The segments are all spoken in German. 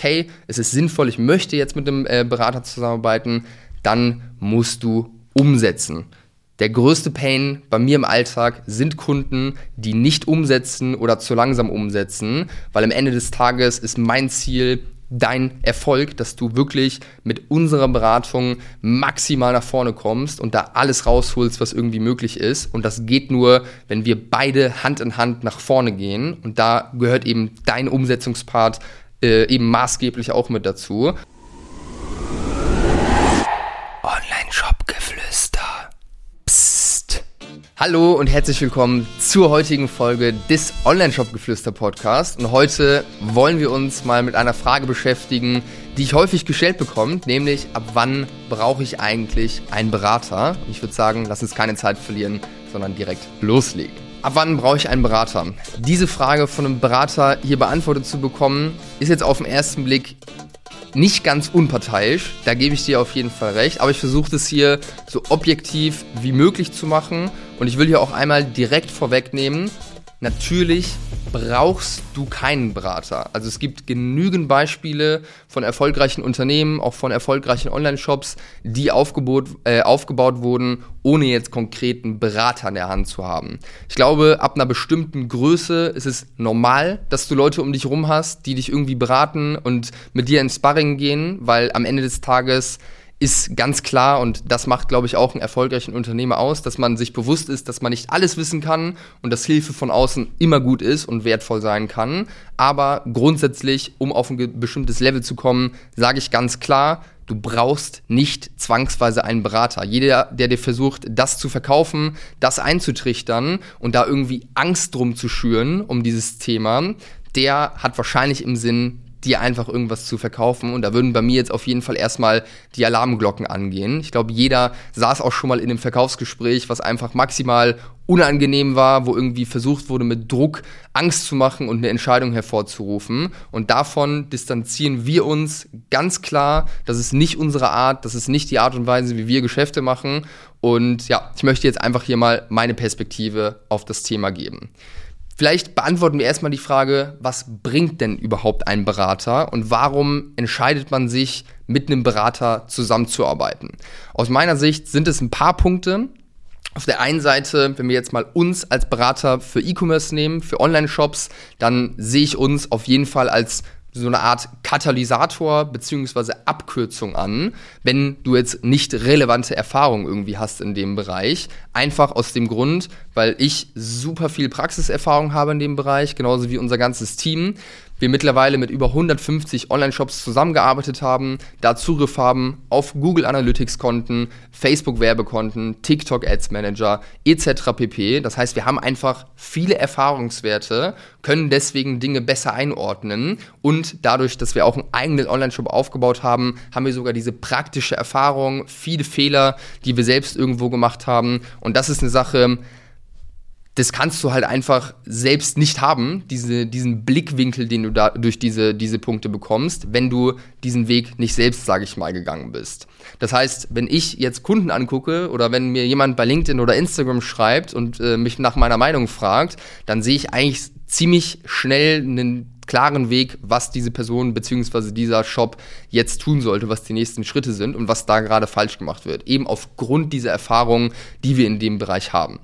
okay, es ist sinnvoll, ich möchte jetzt mit einem äh, Berater zusammenarbeiten, dann musst du umsetzen. Der größte Pain bei mir im Alltag sind Kunden, die nicht umsetzen oder zu langsam umsetzen, weil am Ende des Tages ist mein Ziel, dein Erfolg, dass du wirklich mit unserer Beratung maximal nach vorne kommst und da alles rausholst, was irgendwie möglich ist. Und das geht nur, wenn wir beide Hand in Hand nach vorne gehen. Und da gehört eben dein Umsetzungspart äh, eben maßgeblich auch mit dazu. Hallo und herzlich willkommen zur heutigen Folge des Online-Shop-Geflüster-Podcast. Und heute wollen wir uns mal mit einer Frage beschäftigen, die ich häufig gestellt bekomme, nämlich ab wann brauche ich eigentlich einen Berater? Und ich würde sagen, lass uns keine Zeit verlieren, sondern direkt loslegen. Ab wann brauche ich einen Berater? Diese Frage von einem Berater hier beantwortet zu bekommen, ist jetzt auf den ersten Blick nicht ganz unparteiisch, da gebe ich dir auf jeden Fall recht, aber ich versuche das hier so objektiv wie möglich zu machen. Und ich will hier auch einmal direkt vorwegnehmen, natürlich brauchst du keinen Berater. Also es gibt genügend Beispiele von erfolgreichen Unternehmen, auch von erfolgreichen Online-Shops, die aufgebaut, äh, aufgebaut wurden, ohne jetzt konkreten Berater an der Hand zu haben. Ich glaube, ab einer bestimmten Größe ist es normal, dass du Leute um dich rum hast, die dich irgendwie beraten und mit dir ins Sparring gehen, weil am Ende des Tages ist ganz klar und das macht, glaube ich, auch einen erfolgreichen Unternehmer aus, dass man sich bewusst ist, dass man nicht alles wissen kann und dass Hilfe von außen immer gut ist und wertvoll sein kann. Aber grundsätzlich, um auf ein bestimmtes Level zu kommen, sage ich ganz klar, du brauchst nicht zwangsweise einen Berater. Jeder, der dir versucht, das zu verkaufen, das einzutrichtern und da irgendwie Angst drum zu schüren um dieses Thema, der hat wahrscheinlich im Sinn, dir einfach irgendwas zu verkaufen. Und da würden bei mir jetzt auf jeden Fall erstmal die Alarmglocken angehen. Ich glaube, jeder saß auch schon mal in einem Verkaufsgespräch, was einfach maximal unangenehm war, wo irgendwie versucht wurde, mit Druck Angst zu machen und eine Entscheidung hervorzurufen. Und davon distanzieren wir uns ganz klar. Das ist nicht unsere Art, das ist nicht die Art und Weise, wie wir Geschäfte machen. Und ja, ich möchte jetzt einfach hier mal meine Perspektive auf das Thema geben. Vielleicht beantworten wir erstmal die Frage, was bringt denn überhaupt ein Berater und warum entscheidet man sich, mit einem Berater zusammenzuarbeiten? Aus meiner Sicht sind es ein paar Punkte. Auf der einen Seite, wenn wir jetzt mal uns als Berater für E-Commerce nehmen, für Online-Shops, dann sehe ich uns auf jeden Fall als so eine Art Katalysator beziehungsweise Abkürzung an, wenn du jetzt nicht relevante Erfahrungen irgendwie hast in dem Bereich. Einfach aus dem Grund, weil ich super viel Praxiserfahrung habe in dem Bereich, genauso wie unser ganzes Team wir mittlerweile mit über 150 Online-Shops zusammengearbeitet haben, da Zugriff haben auf Google Analytics-Konten, Facebook-Werbekonten, TikTok Ads Manager etc. pp. Das heißt, wir haben einfach viele Erfahrungswerte, können deswegen Dinge besser einordnen und dadurch, dass wir auch einen eigenen Online-Shop aufgebaut haben, haben wir sogar diese praktische Erfahrung, viele Fehler, die wir selbst irgendwo gemacht haben und das ist eine Sache, das kannst du halt einfach selbst nicht haben, diese, diesen Blickwinkel, den du da durch diese, diese Punkte bekommst, wenn du diesen Weg nicht selbst, sage ich mal, gegangen bist. Das heißt, wenn ich jetzt Kunden angucke oder wenn mir jemand bei LinkedIn oder Instagram schreibt und äh, mich nach meiner Meinung fragt, dann sehe ich eigentlich ziemlich schnell einen klaren Weg, was diese Person bzw. dieser Shop jetzt tun sollte, was die nächsten Schritte sind und was da gerade falsch gemacht wird. Eben aufgrund dieser Erfahrungen, die wir in dem Bereich haben.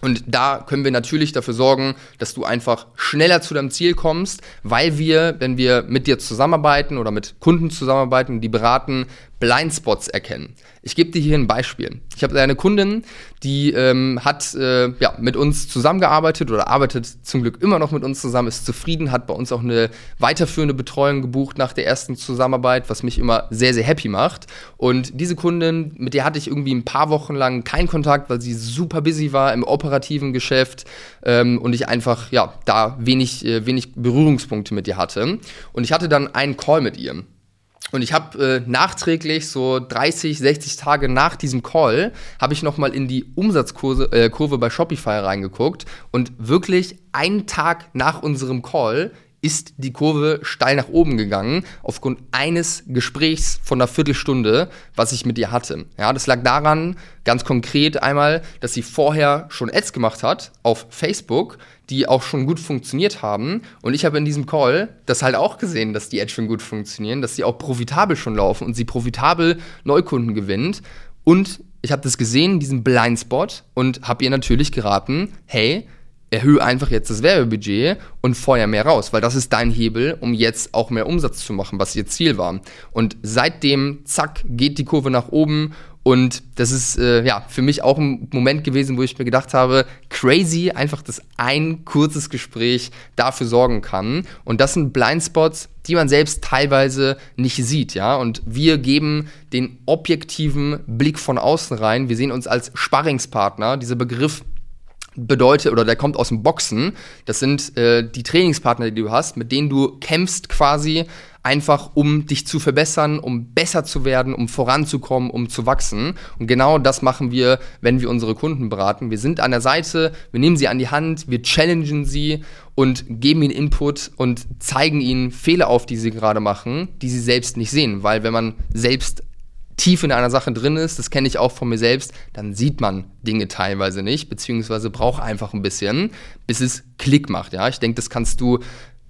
Und da können wir natürlich dafür sorgen, dass du einfach schneller zu deinem Ziel kommst, weil wir, wenn wir mit dir zusammenarbeiten oder mit Kunden zusammenarbeiten, die beraten, Blindspots erkennen. Ich gebe dir hier ein Beispiel. Ich habe eine Kundin, die ähm, hat äh, ja, mit uns zusammengearbeitet oder arbeitet zum Glück immer noch mit uns zusammen, ist zufrieden, hat bei uns auch eine weiterführende Betreuung gebucht nach der ersten Zusammenarbeit, was mich immer sehr, sehr happy macht. Und diese Kundin, mit der hatte ich irgendwie ein paar Wochen lang keinen Kontakt, weil sie super busy war im operativen Geschäft ähm, und ich einfach ja, da wenig, äh, wenig Berührungspunkte mit ihr hatte. Und ich hatte dann einen Call mit ihr. Und ich habe äh, nachträglich, so 30, 60 Tage nach diesem Call, habe ich nochmal in die Umsatzkurve äh, bei Shopify reingeguckt. Und wirklich einen Tag nach unserem Call ist die Kurve steil nach oben gegangen aufgrund eines Gesprächs von einer Viertelstunde, was ich mit ihr hatte. Ja, das lag daran, ganz konkret einmal, dass sie vorher schon Ads gemacht hat auf Facebook, die auch schon gut funktioniert haben. Und ich habe in diesem Call das halt auch gesehen, dass die Ads schon gut funktionieren, dass sie auch profitabel schon laufen und sie profitabel Neukunden gewinnt. Und ich habe das gesehen, diesen Blindspot, und habe ihr natürlich geraten, hey, erhöhe einfach jetzt das Werbebudget und feuer mehr raus, weil das ist dein Hebel, um jetzt auch mehr Umsatz zu machen, was ihr Ziel war. Und seitdem, zack, geht die Kurve nach oben und das ist äh, ja für mich auch ein Moment gewesen, wo ich mir gedacht habe, crazy, einfach, dass ein kurzes Gespräch dafür sorgen kann. Und das sind Blindspots, die man selbst teilweise nicht sieht, ja. Und wir geben den objektiven Blick von außen rein. Wir sehen uns als Sparringspartner. Dieser Begriff bedeutet oder der kommt aus dem Boxen. Das sind äh, die Trainingspartner, die du hast, mit denen du kämpfst quasi einfach, um dich zu verbessern, um besser zu werden, um voranzukommen, um zu wachsen. Und genau das machen wir, wenn wir unsere Kunden beraten. Wir sind an der Seite, wir nehmen sie an die Hand, wir challengen sie und geben ihnen Input und zeigen ihnen Fehler auf, die sie gerade machen, die sie selbst nicht sehen. Weil wenn man selbst tief in einer Sache drin ist, das kenne ich auch von mir selbst, dann sieht man Dinge teilweise nicht, beziehungsweise braucht einfach ein bisschen, bis es Klick macht. Ja, ich denke, das kannst du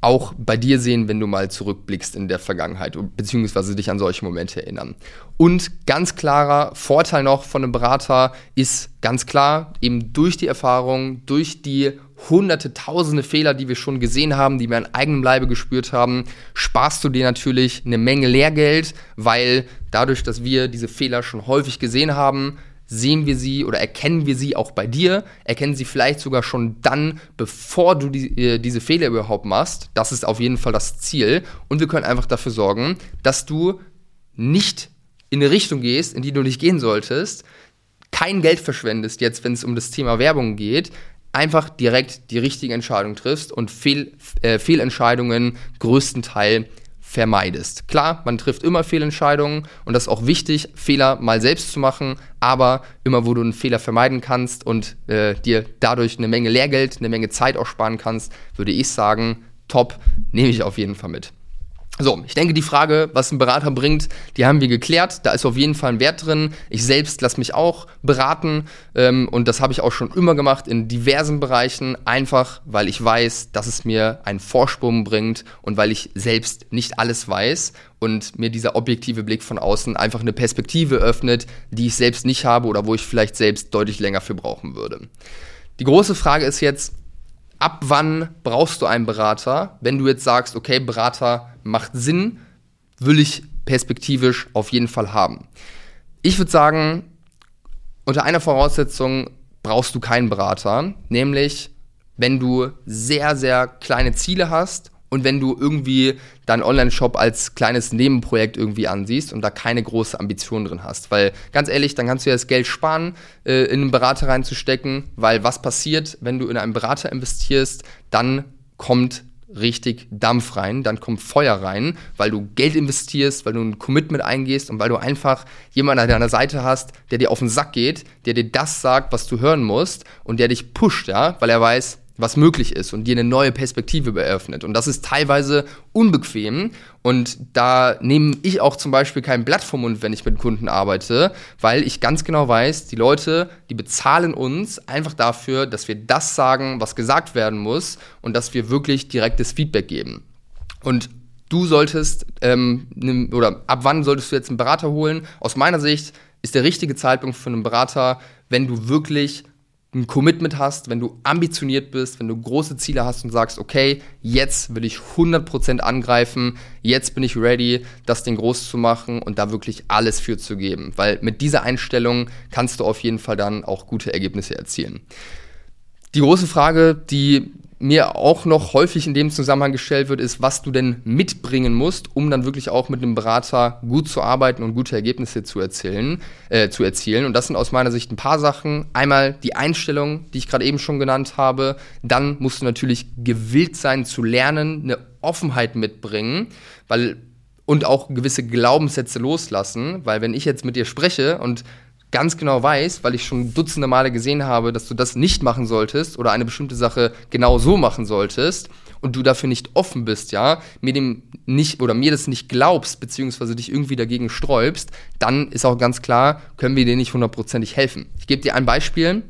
auch bei dir sehen, wenn du mal zurückblickst in der Vergangenheit, beziehungsweise dich an solche Momente erinnern. Und ganz klarer Vorteil noch von einem Berater ist ganz klar, eben durch die Erfahrung, durch die hunderte, tausende Fehler, die wir schon gesehen haben, die wir an eigenem Leibe gespürt haben, sparst du dir natürlich eine Menge Lehrgeld, weil dadurch, dass wir diese Fehler schon häufig gesehen haben, sehen wir sie oder erkennen wir sie auch bei dir, erkennen sie vielleicht sogar schon dann, bevor du die, äh, diese Fehler überhaupt machst. Das ist auf jeden Fall das Ziel. Und wir können einfach dafür sorgen, dass du nicht in eine Richtung gehst, in die du nicht gehen solltest, kein Geld verschwendest jetzt, wenn es um das Thema Werbung geht, einfach direkt die richtige Entscheidung triffst und Fehl, äh, Fehlentscheidungen größtenteils vermeidest. Klar, man trifft immer Fehlentscheidungen und das ist auch wichtig, Fehler mal selbst zu machen, aber immer wo du einen Fehler vermeiden kannst und äh, dir dadurch eine Menge Lehrgeld, eine Menge Zeit auch sparen kannst, würde ich sagen, top, nehme ich auf jeden Fall mit. So, ich denke, die Frage, was ein Berater bringt, die haben wir geklärt. Da ist auf jeden Fall ein Wert drin. Ich selbst lasse mich auch beraten ähm, und das habe ich auch schon immer gemacht in diversen Bereichen, einfach weil ich weiß, dass es mir einen Vorsprung bringt und weil ich selbst nicht alles weiß und mir dieser objektive Blick von außen einfach eine Perspektive öffnet, die ich selbst nicht habe oder wo ich vielleicht selbst deutlich länger für brauchen würde. Die große Frage ist jetzt, ab wann brauchst du einen Berater, wenn du jetzt sagst, okay, Berater macht Sinn, will ich perspektivisch auf jeden Fall haben. Ich würde sagen, unter einer Voraussetzung brauchst du keinen Berater, nämlich wenn du sehr, sehr kleine Ziele hast und wenn du irgendwie deinen Online-Shop als kleines Nebenprojekt irgendwie ansiehst und da keine große Ambition drin hast. Weil ganz ehrlich, dann kannst du ja das Geld sparen, äh, in einen Berater reinzustecken, weil was passiert, wenn du in einen Berater investierst, dann kommt richtig Dampf rein, dann kommt Feuer rein, weil du Geld investierst, weil du ein Commitment eingehst und weil du einfach jemanden an deiner Seite hast, der dir auf den Sack geht, der dir das sagt, was du hören musst und der dich pusht, ja, weil er weiß, was möglich ist und dir eine neue Perspektive eröffnet. Und das ist teilweise unbequem. Und da nehme ich auch zum Beispiel kein Blatt vom Mund, wenn ich mit Kunden arbeite, weil ich ganz genau weiß, die Leute, die bezahlen uns einfach dafür, dass wir das sagen, was gesagt werden muss und dass wir wirklich direktes Feedback geben. Und du solltest, ähm, oder ab wann solltest du jetzt einen Berater holen? Aus meiner Sicht ist der richtige Zeitpunkt für einen Berater, wenn du wirklich ein Commitment hast, wenn du ambitioniert bist, wenn du große Ziele hast und sagst, okay, jetzt will ich 100% angreifen, jetzt bin ich ready, das Ding groß zu machen und da wirklich alles für zu geben. Weil mit dieser Einstellung kannst du auf jeden Fall dann auch gute Ergebnisse erzielen. Die große Frage, die mir auch noch häufig in dem Zusammenhang gestellt wird, ist, was du denn mitbringen musst, um dann wirklich auch mit einem Berater gut zu arbeiten und gute Ergebnisse zu erzielen. Äh, zu erzielen. Und das sind aus meiner Sicht ein paar Sachen. Einmal die Einstellung, die ich gerade eben schon genannt habe. Dann musst du natürlich gewillt sein zu lernen, eine Offenheit mitbringen, weil und auch gewisse Glaubenssätze loslassen, weil wenn ich jetzt mit dir spreche und ganz genau weiß, weil ich schon dutzende Male gesehen habe, dass du das nicht machen solltest oder eine bestimmte Sache genau so machen solltest und du dafür nicht offen bist, ja, mir dem nicht oder mir das nicht glaubst, beziehungsweise dich irgendwie dagegen sträubst, dann ist auch ganz klar, können wir dir nicht hundertprozentig helfen. Ich gebe dir ein Beispiel.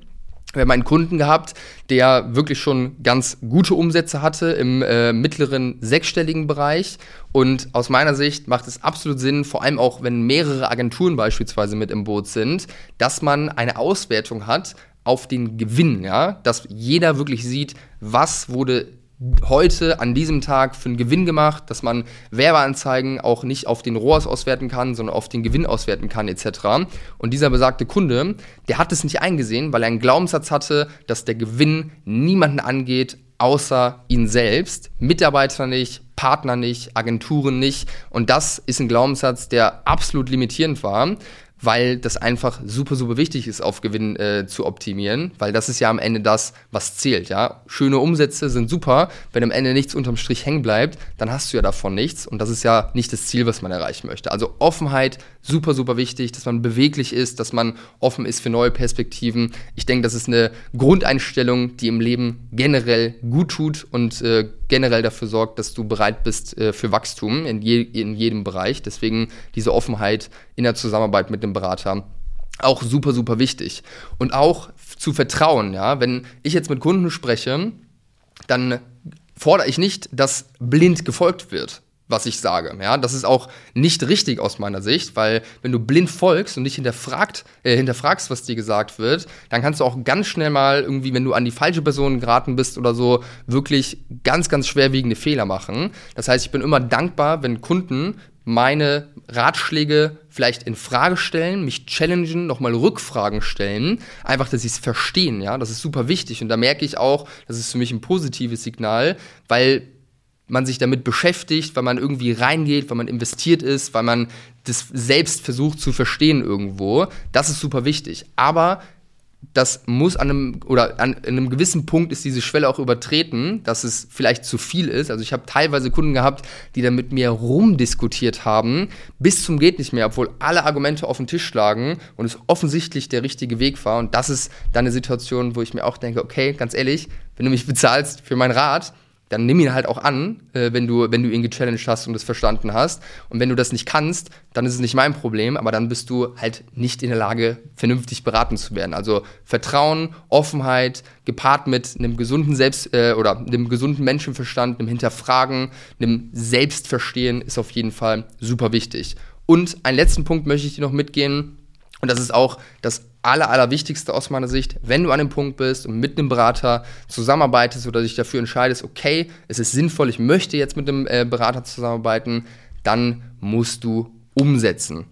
Wir haben einen Kunden gehabt, der wirklich schon ganz gute Umsätze hatte im äh, mittleren sechsstelligen Bereich. Und aus meiner Sicht macht es absolut Sinn, vor allem auch wenn mehrere Agenturen beispielsweise mit im Boot sind, dass man eine Auswertung hat auf den Gewinn, ja, dass jeder wirklich sieht, was wurde heute an diesem Tag für einen Gewinn gemacht, dass man Werbeanzeigen auch nicht auf den ROAS auswerten kann, sondern auf den Gewinn auswerten kann etc. Und dieser besagte Kunde, der hat es nicht eingesehen, weil er einen Glaubenssatz hatte, dass der Gewinn niemanden angeht, außer ihn selbst, Mitarbeiter nicht, Partner nicht, Agenturen nicht. Und das ist ein Glaubenssatz, der absolut limitierend war, weil das einfach super, super wichtig ist, auf Gewinn äh, zu optimieren, weil das ist ja am Ende das, was zählt, ja. Schöne Umsätze sind super, wenn am Ende nichts unterm Strich hängen bleibt, dann hast du ja davon nichts und das ist ja nicht das Ziel, was man erreichen möchte. Also Offenheit, super, super wichtig, dass man beweglich ist, dass man offen ist für neue Perspektiven. Ich denke, das ist eine Grundeinstellung, die im Leben generell gut tut und äh, generell dafür sorgt, dass du bereit bist äh, für Wachstum in, je, in jedem Bereich. Deswegen diese Offenheit in der Zusammenarbeit mit dem Berater auch super, super wichtig. Und auch zu vertrauen, ja. Wenn ich jetzt mit Kunden spreche, dann fordere ich nicht, dass blind gefolgt wird was ich sage. Ja, das ist auch nicht richtig aus meiner Sicht, weil wenn du blind folgst und nicht hinterfragt, äh, hinterfragst, was dir gesagt wird, dann kannst du auch ganz schnell mal irgendwie, wenn du an die falsche Person geraten bist oder so, wirklich ganz, ganz schwerwiegende Fehler machen. Das heißt, ich bin immer dankbar, wenn Kunden meine Ratschläge vielleicht in Frage stellen, mich challengen, nochmal Rückfragen stellen, einfach, dass sie es verstehen, ja, das ist super wichtig und da merke ich auch, das ist für mich ein positives Signal, weil man sich damit beschäftigt, weil man irgendwie reingeht, weil man investiert ist, weil man das selbst versucht zu verstehen irgendwo. Das ist super wichtig. Aber das muss an einem oder an, einem gewissen Punkt ist diese Schwelle auch übertreten, dass es vielleicht zu viel ist. Also ich habe teilweise Kunden gehabt, die dann mit mir rumdiskutiert haben, bis zum geht nicht mehr, obwohl alle Argumente auf den Tisch lagen und es offensichtlich der richtige Weg war. Und das ist dann eine Situation, wo ich mir auch denke, okay, ganz ehrlich, wenn du mich bezahlst für mein Rat, dann nimm ihn halt auch an, äh, wenn, du, wenn du ihn gechallenged hast und es verstanden hast. Und wenn du das nicht kannst, dann ist es nicht mein Problem, aber dann bist du halt nicht in der Lage, vernünftig beraten zu werden. Also Vertrauen, Offenheit, gepaart mit einem gesunden Selbst- äh, oder einem gesunden Menschenverstand, einem Hinterfragen, einem Selbstverstehen ist auf jeden Fall super wichtig. Und einen letzten Punkt möchte ich dir noch mitgehen. Und das ist auch das aller, allerwichtigste aus meiner Sicht, wenn du an dem Punkt bist und mit einem Berater zusammenarbeitest oder dich dafür entscheidest, okay, es ist sinnvoll, ich möchte jetzt mit einem äh, Berater zusammenarbeiten, dann musst du umsetzen.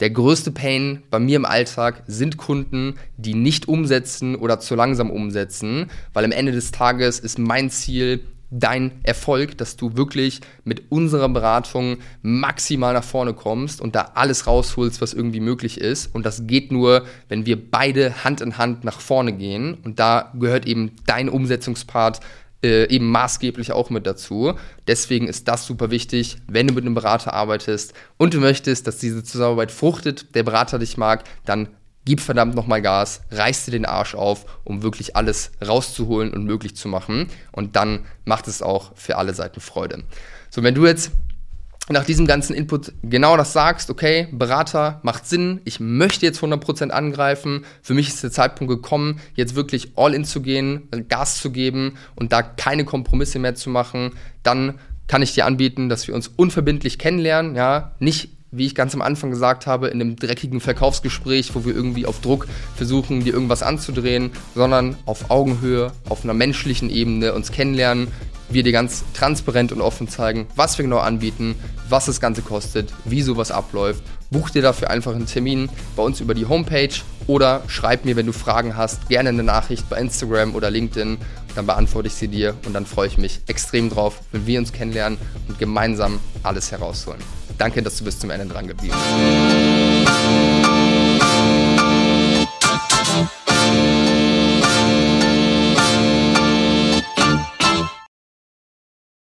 Der größte Pain bei mir im Alltag sind Kunden, die nicht umsetzen oder zu langsam umsetzen, weil am Ende des Tages ist mein Ziel, dein Erfolg, dass du wirklich mit unserer Beratung maximal nach vorne kommst und da alles rausholst, was irgendwie möglich ist. Und das geht nur, wenn wir beide Hand in Hand nach vorne gehen. Und da gehört eben dein Umsetzungspart äh, eben maßgeblich auch mit dazu. Deswegen ist das super wichtig, wenn du mit einem Berater arbeitest und du möchtest, dass diese Zusammenarbeit fruchtet, der Berater dich mag, dann gib verdammt nochmal Gas, reiß dir den Arsch auf, um wirklich alles rauszuholen und möglich zu machen. Und dann macht es auch für alle Seiten Freude. So, wenn du jetzt nach diesem ganzen Input genau das sagst, okay, Berater macht Sinn, ich möchte jetzt 100% angreifen, für mich ist der Zeitpunkt gekommen, jetzt wirklich all in zu gehen, Gas zu geben und da keine Kompromisse mehr zu machen, dann kann ich dir anbieten, dass wir uns unverbindlich kennenlernen, ja, nicht wie ich ganz am Anfang gesagt habe, in einem dreckigen Verkaufsgespräch, wo wir irgendwie auf Druck versuchen, dir irgendwas anzudrehen, sondern auf Augenhöhe, auf einer menschlichen Ebene uns kennenlernen, wir dir ganz transparent und offen zeigen, was wir genau anbieten, was das Ganze kostet, wie sowas abläuft. Buch dir dafür einfach einen Termin bei uns über die Homepage oder schreib mir, wenn du Fragen hast, gerne eine Nachricht bei Instagram oder LinkedIn. Dann beantworte ich sie dir und dann freue ich mich extrem drauf, wenn wir uns kennenlernen und gemeinsam alles herausholen. Danke, dass du bis zum Ende dran geblieben bist.